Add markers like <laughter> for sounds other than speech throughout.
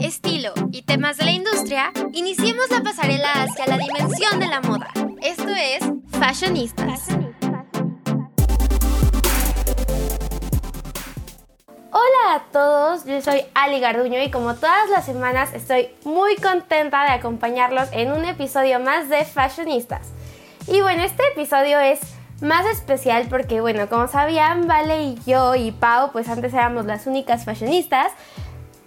estilo y temas de la industria, iniciemos la pasarela hacia la dimensión de la moda. Esto es Fashionistas. Hola a todos, yo soy Ali Garduño y como todas las semanas estoy muy contenta de acompañarlos en un episodio más de Fashionistas. Y bueno, este episodio es más especial porque, bueno, como sabían, Vale y yo y Pau, pues antes éramos las únicas fashionistas,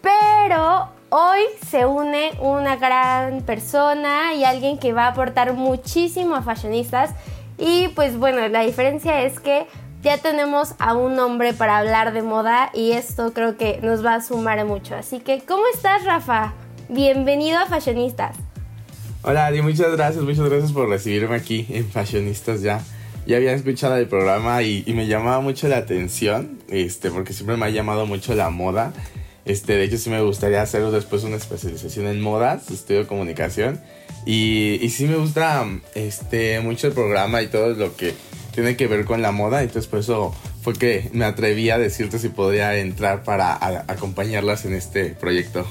pero hoy se une una gran persona y alguien que va a aportar muchísimo a fashionistas. Y pues bueno, la diferencia es que ya tenemos a un hombre para hablar de moda y esto creo que nos va a sumar mucho. Así que, ¿cómo estás, Rafa? Bienvenido a Fashionistas. Hola, Adi, muchas gracias, muchas gracias por recibirme aquí en Fashionistas ya. Ya había escuchado el programa y, me llamaba mucho la atención, este, porque siempre me ha llamado mucho la moda. Este, de hecho, sí me gustaría hacer después una especialización en modas, estudio comunicación. Y, y sí me gusta este, mucho el programa y todo lo que tiene que ver con la moda. Entonces, por eso fue que me atreví a decirte si podría entrar para acompañarlas en este proyecto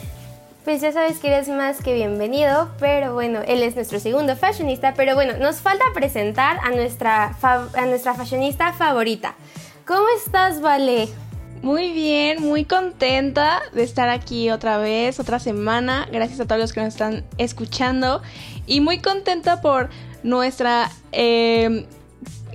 pues ya sabes que eres más que bienvenido, pero bueno, él es nuestro segundo fashionista, pero bueno, nos falta presentar a nuestra, a nuestra fashionista favorita. ¿Cómo estás, Vale? Muy bien, muy contenta de estar aquí otra vez, otra semana. Gracias a todos los que nos están escuchando. Y muy contenta por nuestra eh,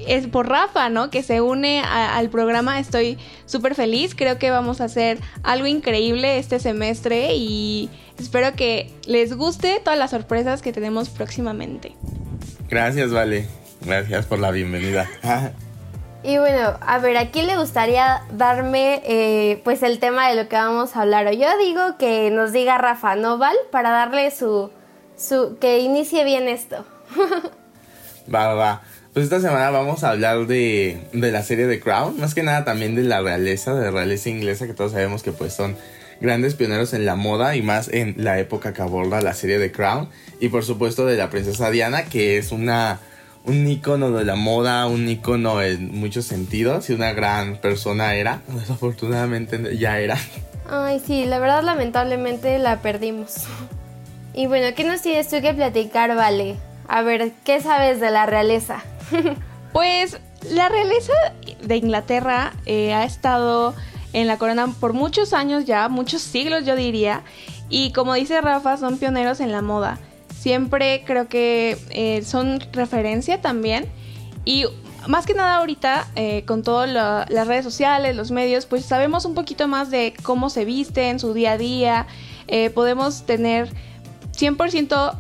es por Rafa, ¿no? Que se une al programa. Estoy súper feliz. Creo que vamos a hacer algo increíble este semestre y espero que les guste todas las sorpresas que tenemos próximamente. Gracias, Vale. Gracias por la bienvenida. <laughs> Y bueno, a ver, ¿a quién le gustaría darme eh, pues el tema de lo que vamos a hablar? O yo digo que nos diga Rafa, ¿no, Val? Para darle su, su que inicie bien esto. <laughs> va, va. Pues esta semana vamos a hablar de, de la serie The Crown, más que nada también de la realeza, de la realeza inglesa, que todos sabemos que pues son grandes pioneros en la moda y más en la época que aborda la serie The Crown. Y por supuesto de la princesa Diana, que es una, un icono de la moda, un icono en muchos sentidos y una gran persona era. Desafortunadamente ya era. Ay, sí, la verdad lamentablemente la perdimos. Y bueno, ¿qué nos tienes tú que platicar, Vale? A ver, ¿qué sabes de la realeza? pues la realeza de Inglaterra eh, ha estado en la corona por muchos años ya, muchos siglos yo diría, y como dice Rafa, son pioneros en la moda. Siempre creo que eh, son referencia también. Y más que nada ahorita, eh, con todas las redes sociales, los medios, pues sabemos un poquito más de cómo se visten, su día a día. podemos tener 100%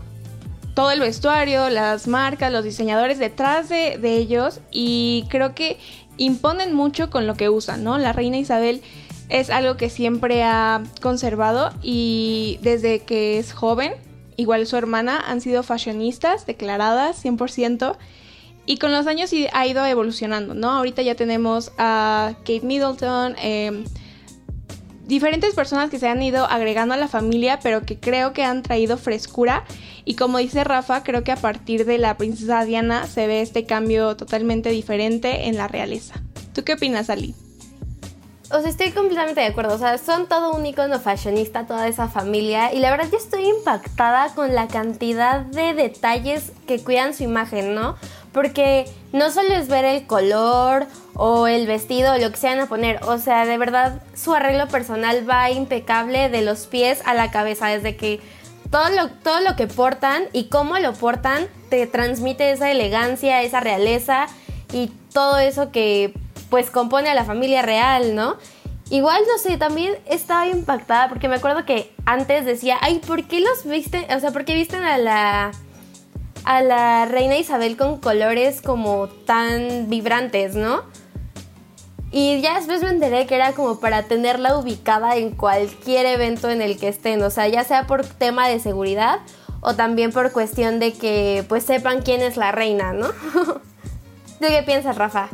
todo el vestuario, las marcas, los diseñadores detrás de, ellos y creo que imponen mucho con lo que usan, ¿no? La reina Isabel es algo que siempre ha conservado y desde que es joven, igual su hermana, han sido fashionistas declaradas 100%. Y con los años ha ido evolucionando, ¿no? Ahorita ya tenemos a Kate Middleton, eh, diferentes personas que se han ido agregando a la familia, pero que creo que han traído frescura. Y como dice Rafa, creo que a partir de la princesa Diana se ve este cambio totalmente diferente en la realeza. ¿Tú qué opinas, Ali? O sea, estoy completamente de acuerdo. O sea, son todo un icono fashionista, toda esa familia. Y la verdad, yo estoy impactada con la cantidad de detalles que cuidan su imagen, ¿no? Porque no solo es ver el color o el vestido o lo que se van a poner. O sea, de verdad, su arreglo personal va impecable de los pies a la cabeza. Desde que todo lo, todo lo que portan y cómo lo portan te transmite esa elegancia, esa realeza y todo eso que pues compone a la familia real, ¿no? Igual, no sé, también estaba impactada porque me acuerdo que antes decía, ay, ¿por qué los visten? O sea, ¿por qué visten a la, a la reina Isabel con colores como tan vibrantes, ¿no? Y ya después me enteré que era como para tenerla ubicada en cualquier evento en el que estén, o sea, ya sea por tema de seguridad o también por cuestión de que pues sepan quién es la reina, ¿no? <laughs> ¿De qué piensas, Rafa?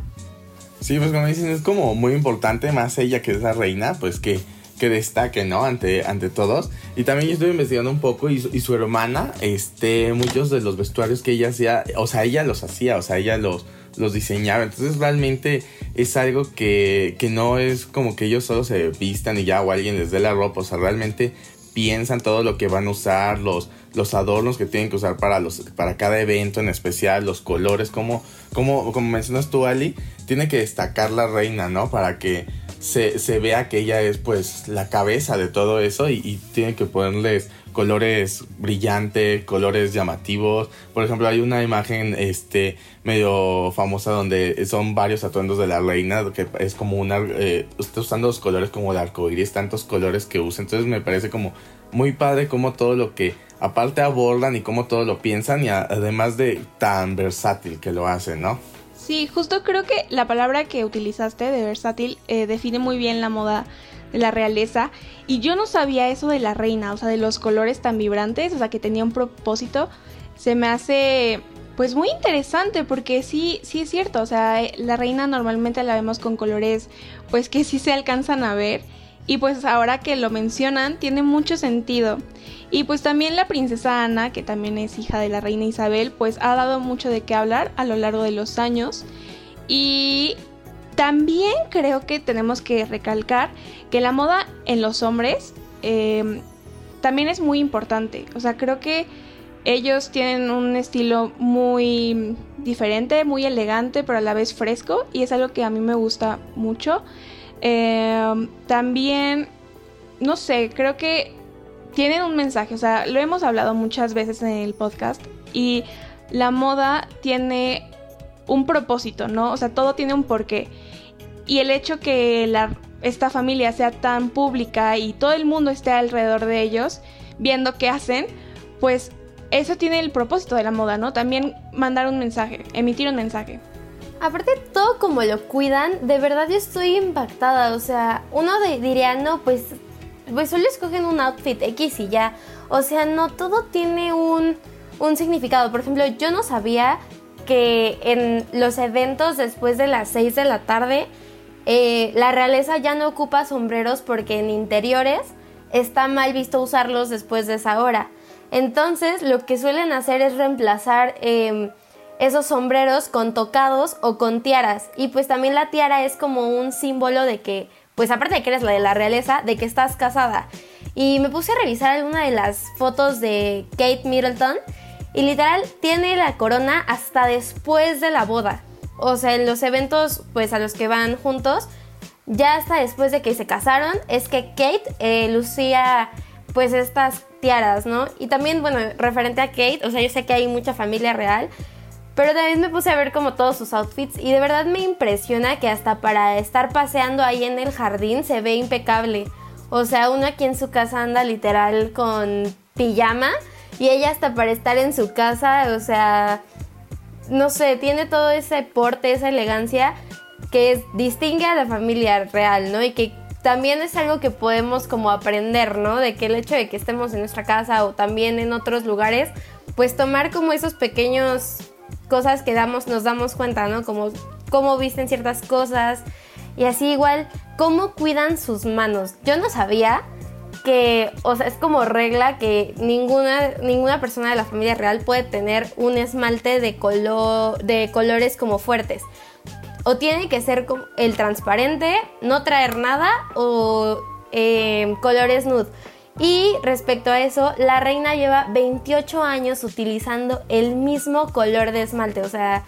Sí, pues como dicen, es como muy importante, más ella que es la reina, pues que, que destaque, ¿no? Ante, ante todos. Y también yo estuve investigando un poco y su, hermana, este, muchos de los vestuarios que ella hacía, o sea, ella los hacía, o sea, ella los, los diseñaba. Entonces realmente es algo que, que no es como que ellos solo se vistan y ya o alguien les dé la ropa, o sea, realmente piensan todo lo que van a usar, los, los adornos que tienen que usar para, los, para cada evento en especial, los colores, como, como, como mencionas tú, Ali, tiene que destacar la reina, ¿no? Para que se, se vea que ella es pues la cabeza de todo eso y, tiene que ponerles colores brillantes, colores llamativos. Por ejemplo, hay una imagen este medio famosa donde son varios atuendos de la reina, que es como una eh, está usando los colores como el arco iris, tantos colores que usa. Entonces me parece como muy padre como todo lo que aparte abordan y como todo lo piensan y además de tan versátil que lo hacen, ¿no? Sí, justo creo que la palabra que utilizaste de versátil eh, define muy bien la moda de la realeza. Y yo no sabía eso de la reina, o sea, de los colores tan vibrantes, o sea, que tenía un propósito. Se me hace pues muy interesante porque sí, sí es cierto, o sea, la reina normalmente la vemos con colores pues que sí se alcanzan a ver y pues ahora que lo mencionan tiene mucho sentido. Y pues también la princesa Ana, que también es hija de la reina Isabel, pues ha dado mucho de qué hablar a lo largo de los años. Y también creo que tenemos que recalcar que la moda en los hombres eh, también es muy importante. O sea, creo que ellos tienen un estilo muy diferente, muy elegante, pero a la vez fresco. Y es algo que a mí me gusta mucho. Eh, también, no sé, creo que tienen un mensaje. O sea, lo hemos hablado muchas veces en el podcast. Y la moda tiene un propósito, ¿no? O sea, todo tiene un porqué. Y el hecho que la, esta familia sea tan pública y todo el mundo esté alrededor de ellos viendo qué hacen, pues eso tiene el propósito de la moda, ¿no? También mandar un mensaje, emitir un mensaje. Aparte todo como lo cuidan, de verdad yo estoy impactada, o sea, uno diría, no, pues, pues solo escogen un outfit X y ya, o sea, no, todo tiene un, un significado, por ejemplo, yo no sabía que en los eventos después de las 6 de la tarde, eh, la realeza ya no ocupa sombreros porque en interiores está mal visto usarlos después de esa hora. Entonces lo que suelen hacer es reemplazar em, esos sombreros con tocados o con tiaras. Y pues también la tiara es como un símbolo de que, pues aparte de que eres la de la realeza, de que estás casada. Y me puse a revisar alguna de las fotos de Kate Middleton y literal tiene la corona hasta después de la boda o sea, en los eventos pues a los que van juntos, ya hasta después de que se casaron, es que Kate eh, lucía pues estas tiaras, ¿no? Y también, bueno, referente a Kate, o sea, yo sé que hay mucha familia real, pero también me puse a ver como todos sus outfits y de verdad me impresiona que hasta para estar paseando ahí en el jardín se ve impecable. O sea, uno aquí en su casa anda literal con pijama y ella hasta para estar en su casa, o sea, no sé, tiene todo ese porte, esa elegancia que distingue a la familia real, ¿no? Y que también es algo que podemos como aprender, ¿no? De que el hecho de que estemos en nuestra casa o también en otros lugares, pues tomar como esos pequeños cosas que damos, nos damos cuenta, ¿no? Como cómo visten ciertas cosas y así igual, cómo cuidan sus manos. Yo no sabía que, o sea, es como regla que ninguna, ninguna persona de la familia real puede tener un esmalte de, color, de colores como fuertes. O tiene que ser el transparente, no traer nada o eh, colores nude. Y respecto a eso, la reina lleva 28 años utilizando el mismo color de esmalte. O sea,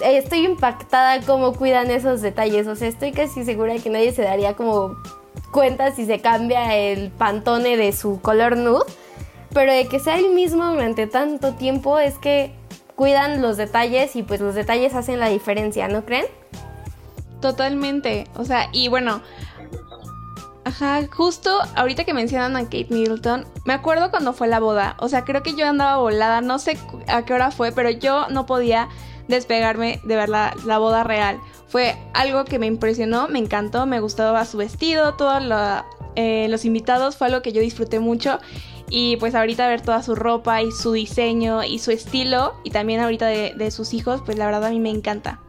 estoy impactada cómo cuidan esos detalles. O sea, estoy casi segura de que nadie se daría como cuenta si se cambia el pantone de su color nude, pero de que sea el mismo durante tanto tiempo es que cuidan los detalles y pues los detalles hacen la diferencia, ¿no creen? Totalmente, o sea, y bueno, Ajá, justo ahorita que mencionan a Kate Middleton, me acuerdo cuando fue la boda. O sea, creo que yo andaba volada, no sé a qué hora fue, pero yo no podía despegarme de ver la, boda real. Fue algo que me impresionó, me encantó, me gustaba su vestido, todos eh, los invitados, fue algo que yo disfruté mucho. Y pues ahorita ver toda su ropa y su diseño y su estilo, y también ahorita de, sus hijos, pues la verdad a mí me encanta.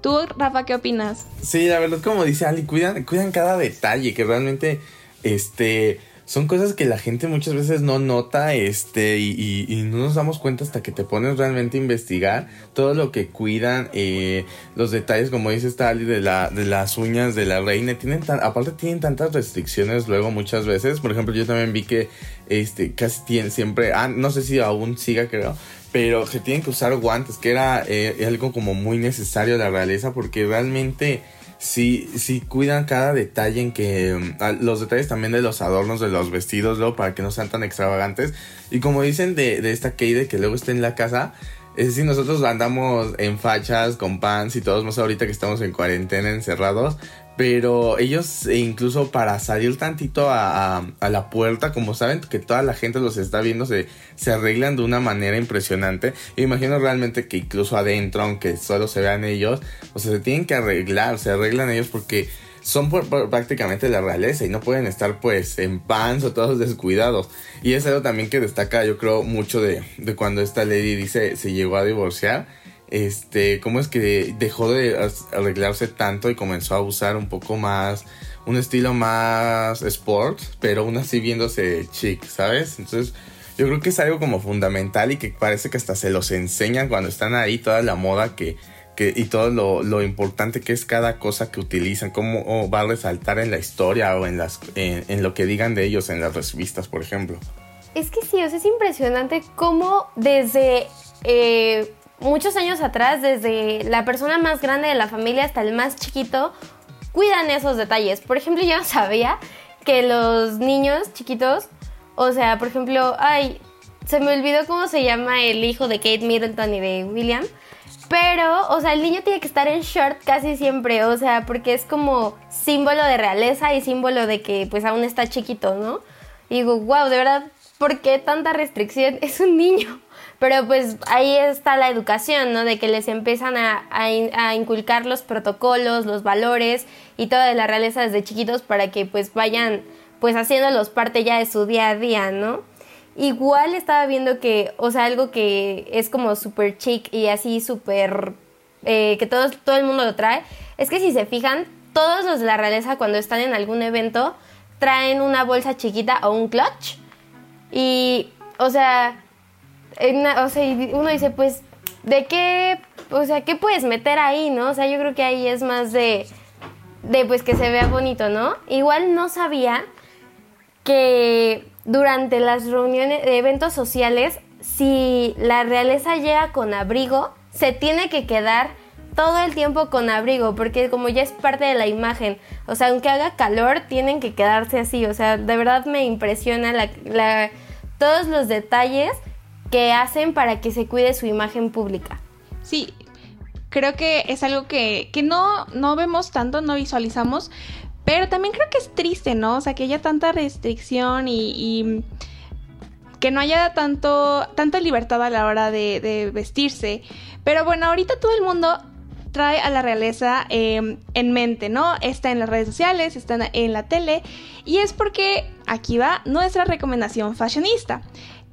¿Tú, Rafa, qué opinas? Sí, la verdad, como dice Ali, cuidan, cuidan cada detalle, que realmente, este, son cosas que la gente muchas veces no nota este y, no nos damos cuenta hasta que te pones realmente a investigar todo lo que cuidan eh, los detalles como dice Stali de la de las uñas de la reina tienen tan, aparte tienen tantas restricciones luego muchas veces por ejemplo yo también vi que este casi tienen siempre ah, no sé si aún siga creo pero se tienen que usar guantes que era eh, algo como muy necesario la realeza porque realmente sí, sí cuidan cada detalle en que mm, los detalles también de los adornos de los vestidos, luego para que no sean tan extravagantes. Y como dicen de, de esta Kate que luego está en la casa, es decir, nosotros andamos en fachas, con pants y todos más ahorita que estamos en cuarentena encerrados, pero ellos e incluso para salir tantito a, la puerta, como saben que toda la gente los está viendo, se, se arreglan de una manera impresionante. imagino realmente que incluso adentro, aunque solo se vean ellos, o sea, se tienen que arreglar, se arreglan ellos porque son prácticamente la realeza y no pueden estar pues en pants o todos descuidados. Y es algo también que destaca yo creo mucho de, de cuando esta lady dice se llegó a divorciar este, cómo es que dejó de arreglarse tanto y comenzó a usar un poco más, un estilo más sport, pero aún así viéndose chic, ¿sabes? Entonces, yo creo que es algo como fundamental y que parece que hasta se los enseñan cuando están ahí, toda la moda que, que y todo lo, lo, importante que es cada cosa que utilizan, cómo va a resaltar en la historia o en, las, en, lo que digan de ellos en las revistas, por ejemplo. Es que sí, es impresionante cómo desde... Eh, muchos años atrás, desde la persona más grande de la familia hasta el más chiquito, cuidan esos detalles. Por ejemplo, yo <laughs> sabía que los niños chiquitos, o sea, por ejemplo, ay, se me olvidó cómo se llama el hijo de Kate Middleton y de William. Pero, o sea, el niño tiene que estar en short casi siempre, o sea, porque es como símbolo de realeza y símbolo de que pues aún está chiquito, ¿no? Y digo, wow, de verdad, ¿por qué tanta restricción? <laughs> Es un niño. Pero pues ahí está la educación, ¿no? De que les empiezan a, inculcar los protocolos, los valores y toda la realeza desde chiquitos para que pues vayan pues haciéndolos parte ya de su día a día, ¿no? Igual estaba viendo que, o sea, algo que es como súper chic y así súper, eh, que todo, todo el mundo lo trae, es que si se fijan, todos los de la realeza cuando están en algún evento traen una bolsa chiquita o un clutch. Y, o sea, o sea, uno dice, pues, ¿de qué, o sea, qué puedes meter ahí, no? O sea, yo creo que ahí es más de, de pues, que se vea bonito, ¿no? Igual no sabía que durante las reuniones, de eventos sociales, si la realeza llega con abrigo, se tiene que quedar todo el tiempo con abrigo, porque como ya es parte de la imagen, o sea, aunque haga calor, tienen que quedarse así, o sea, de verdad me impresiona todos los detalles que hacen para que se cuide su imagen pública. Sí, creo que es algo que, no, no vemos tanto, no visualizamos, pero también creo que es triste, ¿no? O sea, que haya tanta restricción y, que no haya tanto, tanta libertad a la hora de, vestirse. Pero bueno, ahorita todo el mundo trae a la realeza em, en mente, ¿no? Está en las redes sociales, está en la tele, y es porque aquí va nuestra recomendación fashionista.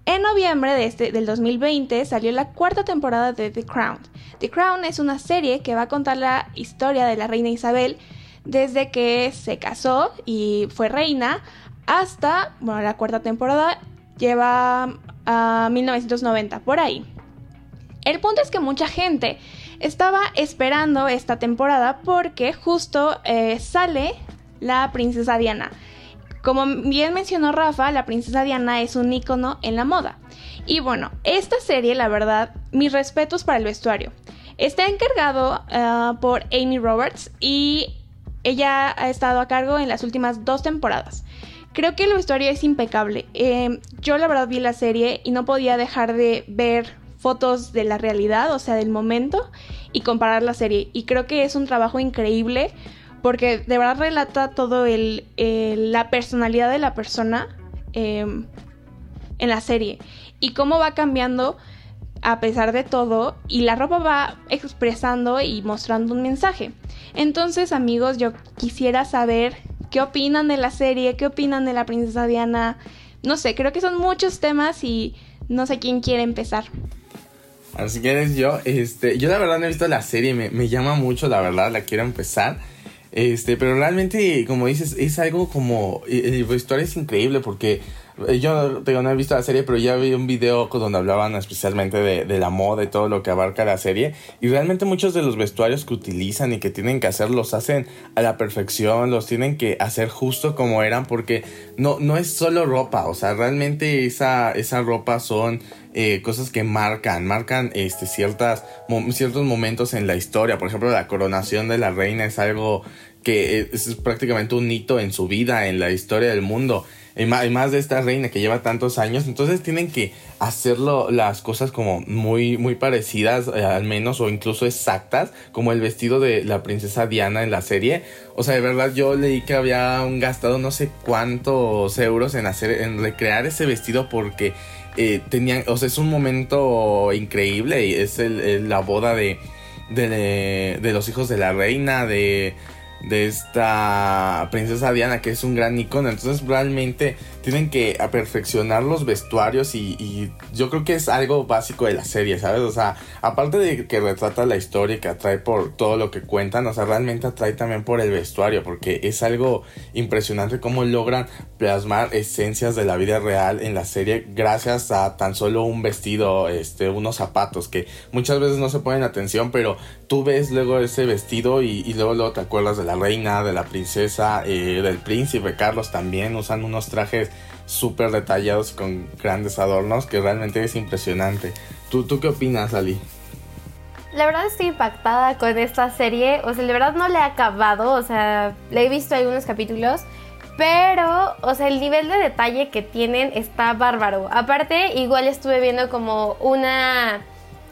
En noviembre de este, del 2020 salió la cuarta temporada de The Crown. The Crown es una serie que va a contar la historia de la reina Isabel desde que se casó y fue reina hasta, bueno, la cuarta temporada lleva a 1990, por ahí. El punto es que mucha gente estaba esperando esta temporada porque justo eh, sale la princesa Diana. Como bien mencionó Rafa, la princesa Diana es un icono en la moda. Y bueno, esta serie, la verdad, mis respetos para el vestuario. Está encargado ah, por Amy Roberts y ella ha estado a cargo en las últimas dos temporadas. Creo que el vestuario es impecable. Em, yo la verdad vi la serie y no podía dejar de ver fotos de la realidad, o sea, del momento, y comparar la serie. Y creo que es un trabajo increíble porque de verdad relata todo el, la personalidad de la persona em, en la serie y cómo va cambiando a pesar de todo y la ropa va expresando y mostrando un mensaje. Entonces amigos, yo quisiera saber qué opinan de la serie, qué opinan de la princesa Diana. No sé, creo que son muchos temas y no sé quién quiere empezar. Así que yo, este, yo la verdad no he visto la serie, me, llama mucho, la verdad, la quiero empezar. Este, pero realmente, como dices, es algo como. El vestuario es increíble porque eh, yo no he visto la serie, pero ya vi un video donde hablaban especialmente de, de, la moda y todo lo que abarca la serie. Y realmente muchos de los vestuarios que utilizan y que tienen que hacer los hacen a la perfección, los tienen que hacer justo como eran, porque no, no es solo ropa, o sea, realmente esa, esa ropa son eh, cosas que marcan, marcan este, ciertas, ciertos momentos en la historia. Por ejemplo, la coronación de la reina es algo que es prácticamente un hito en su vida, en la historia del mundo y más, de esta reina que lleva tantos años, entonces tienen que hacerlo las cosas como muy, muy parecidas, eh, al menos, o incluso exactas, como el vestido de la princesa Diana en la serie. O sea, de verdad yo leí que había gastado no sé cuántos euros en hacer, en recrear ese vestido porque eh, tenían, o sea, es un momento increíble y es la boda de, de, de los hijos de la reina, de de esta princesa Diana que es un gran icono entonces realmente tienen que perfeccionar los vestuarios y, yo creo que es algo básico de la serie sabes o sea aparte de que retrata la historia y que atrae por todo lo que cuentan o sea realmente atrae también por el vestuario porque es algo impresionante cómo logran plasmar esencias de la vida real en la serie gracias a tan solo un vestido este unos zapatos que muchas veces no se ponen atención pero tú ves luego ese vestido y, luego, luego te acuerdas de la reina, de la princesa, eh, del príncipe Carlos también usan unos trajes súper detallados con grandes adornos que realmente es impresionante. ¿Tú, ¿Tú qué opinas, Ali? La verdad estoy impactada con esta serie, o sea, de verdad no le he acabado, o sea, le he visto algunos capítulos, pero, o sea, el nivel de detalle que tienen está bárbaro. Aparte, igual estuve viendo como una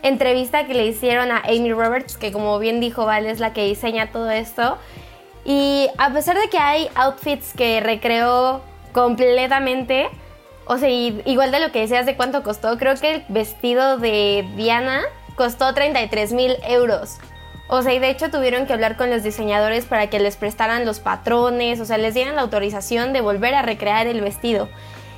entrevista que le hicieron a Amy Roberts, que como bien dijo Val es la que diseña todo esto. Y a pesar de que hay outfits que recreó completamente, o sea, igual de lo que decías de cuánto costó, creo que el vestido de Diana costó 33 mil euros. O sea, y de hecho tuvieron que hablar con los diseñadores para que les prestaran los patrones, o sea, les dieran la autorización de volver a recrear el vestido.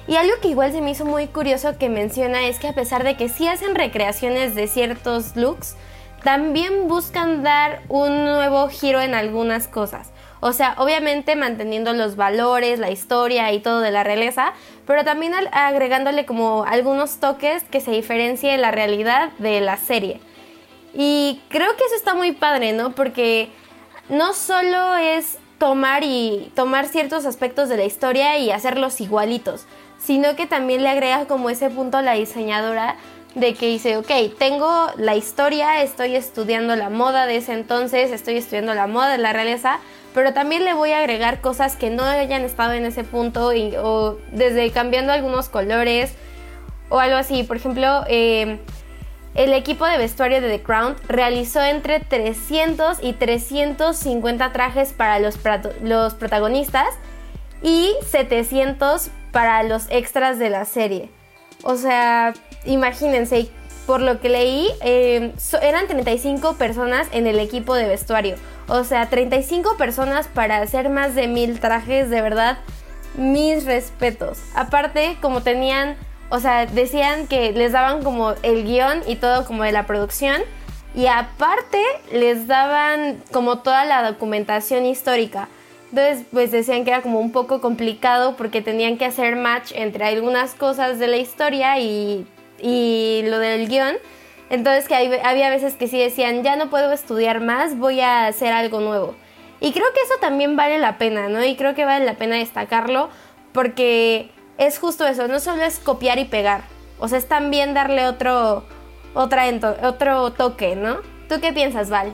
Y algo que igual se me hizo muy curioso que menciona es que a pesar de que sí hacen recreaciones de ciertos looks, también buscan dar un nuevo giro en algunas cosas. O sea, obviamente manteniendo los valores, la historia y todo de la realeza, pero también agregándole como algunos toques que se diferencien la realidad de la serie. Y creo que eso está muy padre, ¿no? Porque no solo es tomar y tomar ciertos aspectos de la historia y hacerlos igualitos, sino que también le agrega como ese punto a la diseñadora de que dice, ok, tengo la historia, estoy estudiando la moda de ese entonces, estoy estudiando la moda de la realeza, pero también le voy a agregar cosas que no hayan estado en ese punto o desde cambiando algunos colores o algo así. Por ejemplo, em, el equipo de vestuario de The Crown realizó entre 300 y 350 trajes para los, los protagonistas y 700 para los extras de la serie. O sea, imagínense, por lo que leí, em, eran 35 personas en el equipo de vestuario. O sea, 35 personas para hacer más de mil trajes, de verdad, mis respetos. Aparte, como tenían, o sea, decían que les daban como el guion y todo como de la producción. Y aparte les daban como toda la documentación histórica. Entonces, pues decían que era como un poco complicado porque tenían que hacer match entre algunas cosas de la historia y, lo del guion. Entonces, que había veces que sí decían, ya no puedo estudiar más, voy a hacer algo nuevo. Y creo que eso también vale la pena, ¿no? Y creo que vale la pena destacarlo porque es justo eso, no solo es copiar y pegar, o sea, es también darle otro, otra otro toque, ¿no? ¿Tú qué piensas, Val?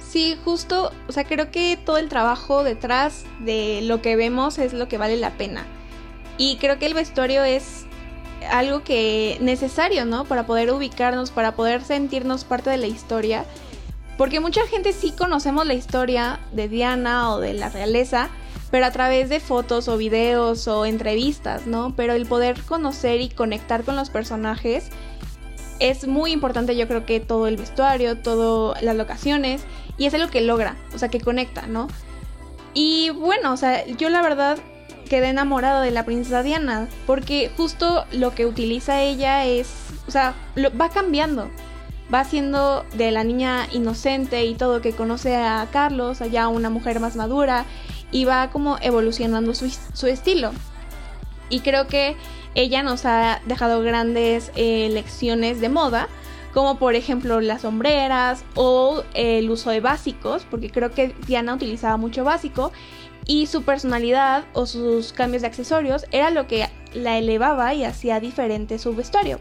Sí, justo, o sea, creo que todo el trabajo detrás de lo que vemos es lo que vale la pena. Y creo que el vestuario es algo que necesario, ¿no? Para poder ubicarnos, para poder sentirnos parte de la historia. Porque mucha gente sí conocemos la historia de Diana o de la realeza, pero a través de fotos o videos o entrevistas, ¿no? Pero el poder conocer y conectar con los personajes es muy importante, yo creo que todo el vestuario, todas las locaciones y es algo que logra, o sea, que conecta, ¿no? Y bueno, o sea, yo la verdad quedé enamorada de la princesa Diana, porque justo lo que utiliza ella es, o sea, va cambiando. va siendo de la niña inocente y todo que conoce a Carlos, allá una mujer más madura, y va como evolucionando su, su estilo. Y creo que ella nos ha dejado grandes eh, lecciones de moda, como por ejemplo las sombreras o el uso de básicos, porque creo que Diana utilizaba mucho básico y su personalidad o sus cambios de accesorios era lo que la elevaba y hacía diferente su vestuario.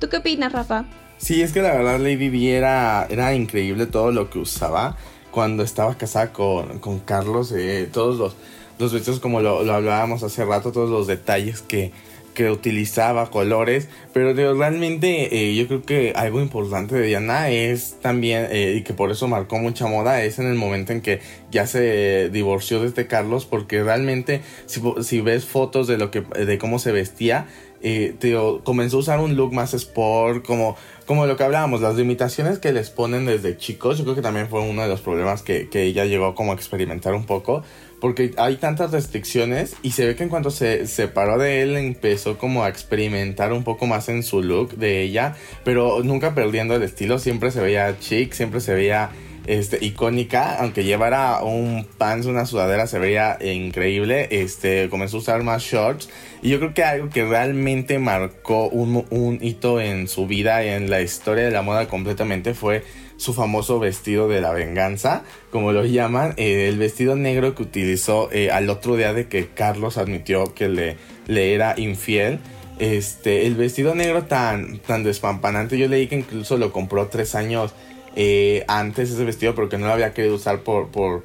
¿Tú qué opinas, Rafa? Sí, es que la verdad Lady Di era, era increíble todo lo que usaba cuando estaba casada con, Carlos, eh, todos los, los vestidos como lo, lo hablábamos hace rato, todos los detalles que, que utilizaba, colores, pero realmente eh, yo creo que algo importante de Diana es también, eh, y que por eso marcó mucha moda, es en el momento en que ya se divorció de este Carlos, porque realmente si, si ves fotos de, lo que, de cómo se vestía, eh, comenzó a usar un look más sport, como, como lo que hablábamos, las limitaciones que les ponen desde chicos, yo creo que también fue uno de los problemas que, que ella llegó como a experimentar un poco, porque hay tantas restricciones y se ve que en cuanto se separó de él empezó como a experimentar un poco más en su look de ella, pero nunca perdiendo el estilo, siempre se veía chic, siempre se veía este, icónica, aunque llevara un pants, una sudadera, se veía increíble, este, comenzó a usar más shorts. Y yo creo que algo que realmente marcó un, un hito en su vida en la historia de la moda completamente fue su famoso vestido de la venganza, como lo llaman, eh, el vestido negro que utilizó eh, al otro día de que Carlos admitió que le, le era infiel. Este, el vestido negro tan, tan despampanante, yo leí que incluso lo compró tres años eh, antes ese vestido porque no lo había querido usar por, por,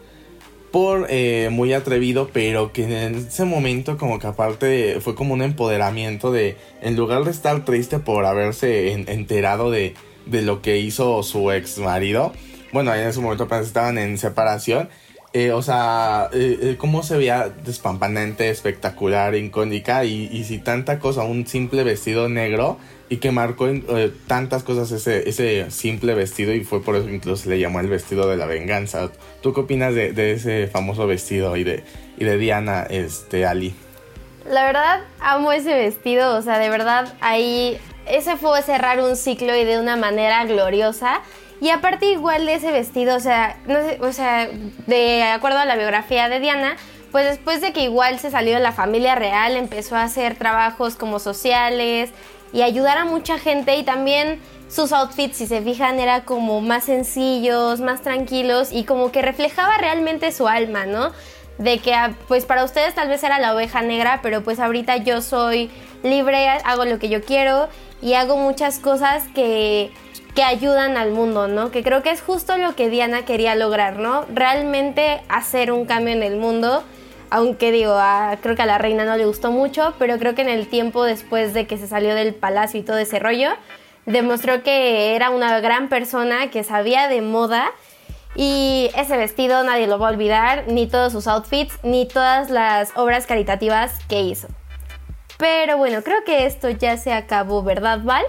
por muy atrevido, pero que en ese momento como que aparte fue como un empoderamiento de, en lugar de estar triste por haberse enterado de, de lo que hizo su ex marido. Bueno, en ese momento apenas estaban en separación. Eh, o sea, eh, eh, cómo se veía despampanante, espectacular, icónica y, y si tanta cosa, un simple vestido negro y que marcó tantas cosas ese, ese simple vestido y fue por eso incluso se le llamó el vestido de la venganza. ¿Tú qué opinas de, de ese famoso vestido y de, y de Diana, este, Ali? La verdad, amo ese vestido, o sea, de verdad ahí ese fue cerrar un ciclo y de una manera gloriosa. Y aparte igual de ese vestido, o sea, o sea, de acuerdo a la biografía de Diana, pues después de que igual se salió de la familia real, empezó a hacer trabajos como sociales y ayudar a mucha gente y también sus outfits, si se fijan, era como más sencillos, más tranquilos y como que reflejaba realmente su alma, ¿no? De que ah, pues para ustedes tal vez era la oveja negra, pero pues ahorita yo soy libre, hago lo que yo quiero y hago muchas cosas que, que ayudan al mundo, ¿no? Que creo que es justo lo que Diana quería lograr, ¿no? Realmente hacer un cambio en el mundo. Aunque digo, creo que a la reina no le gustó mucho, pero creo que en el tiempo después de que se salió del palacio y todo ese rollo, demostró que era una gran persona, que sabía de moda y ese vestido nadie lo va a olvidar, ni todos sus outfits, ni todas las obras caritativas que hizo. Pero bueno, creo que esto ya se acabó, ¿verdad, Val?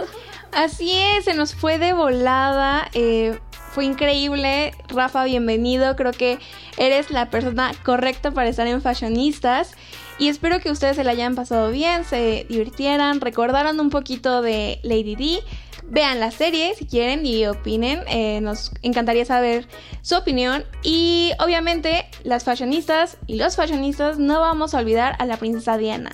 <laughs> Así es, se nos fue de volada. Eh, fue increíble. Rafa, bienvenido. Creo que eres la persona correcta para estar en Fashionistas. Y espero que ustedes se la hayan pasado bien, se divirtieran, recordaran un poquito de Lady D. Vean la serie si quieren y opinen. Eh, nos encantaría saber su opinión. Y obviamente, las fashionistas y los fashionistas no vamos a olvidar a la princesa Diana.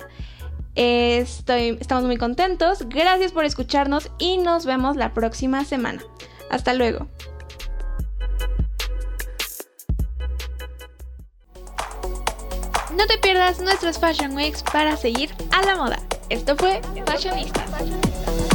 Estoy, estamos muy contentos. Gracias por escucharnos y nos vemos la próxima semana. Hasta luego. No te pierdas nuestros Fashion Weeks para seguir a la moda. Esto fue Fashionistas.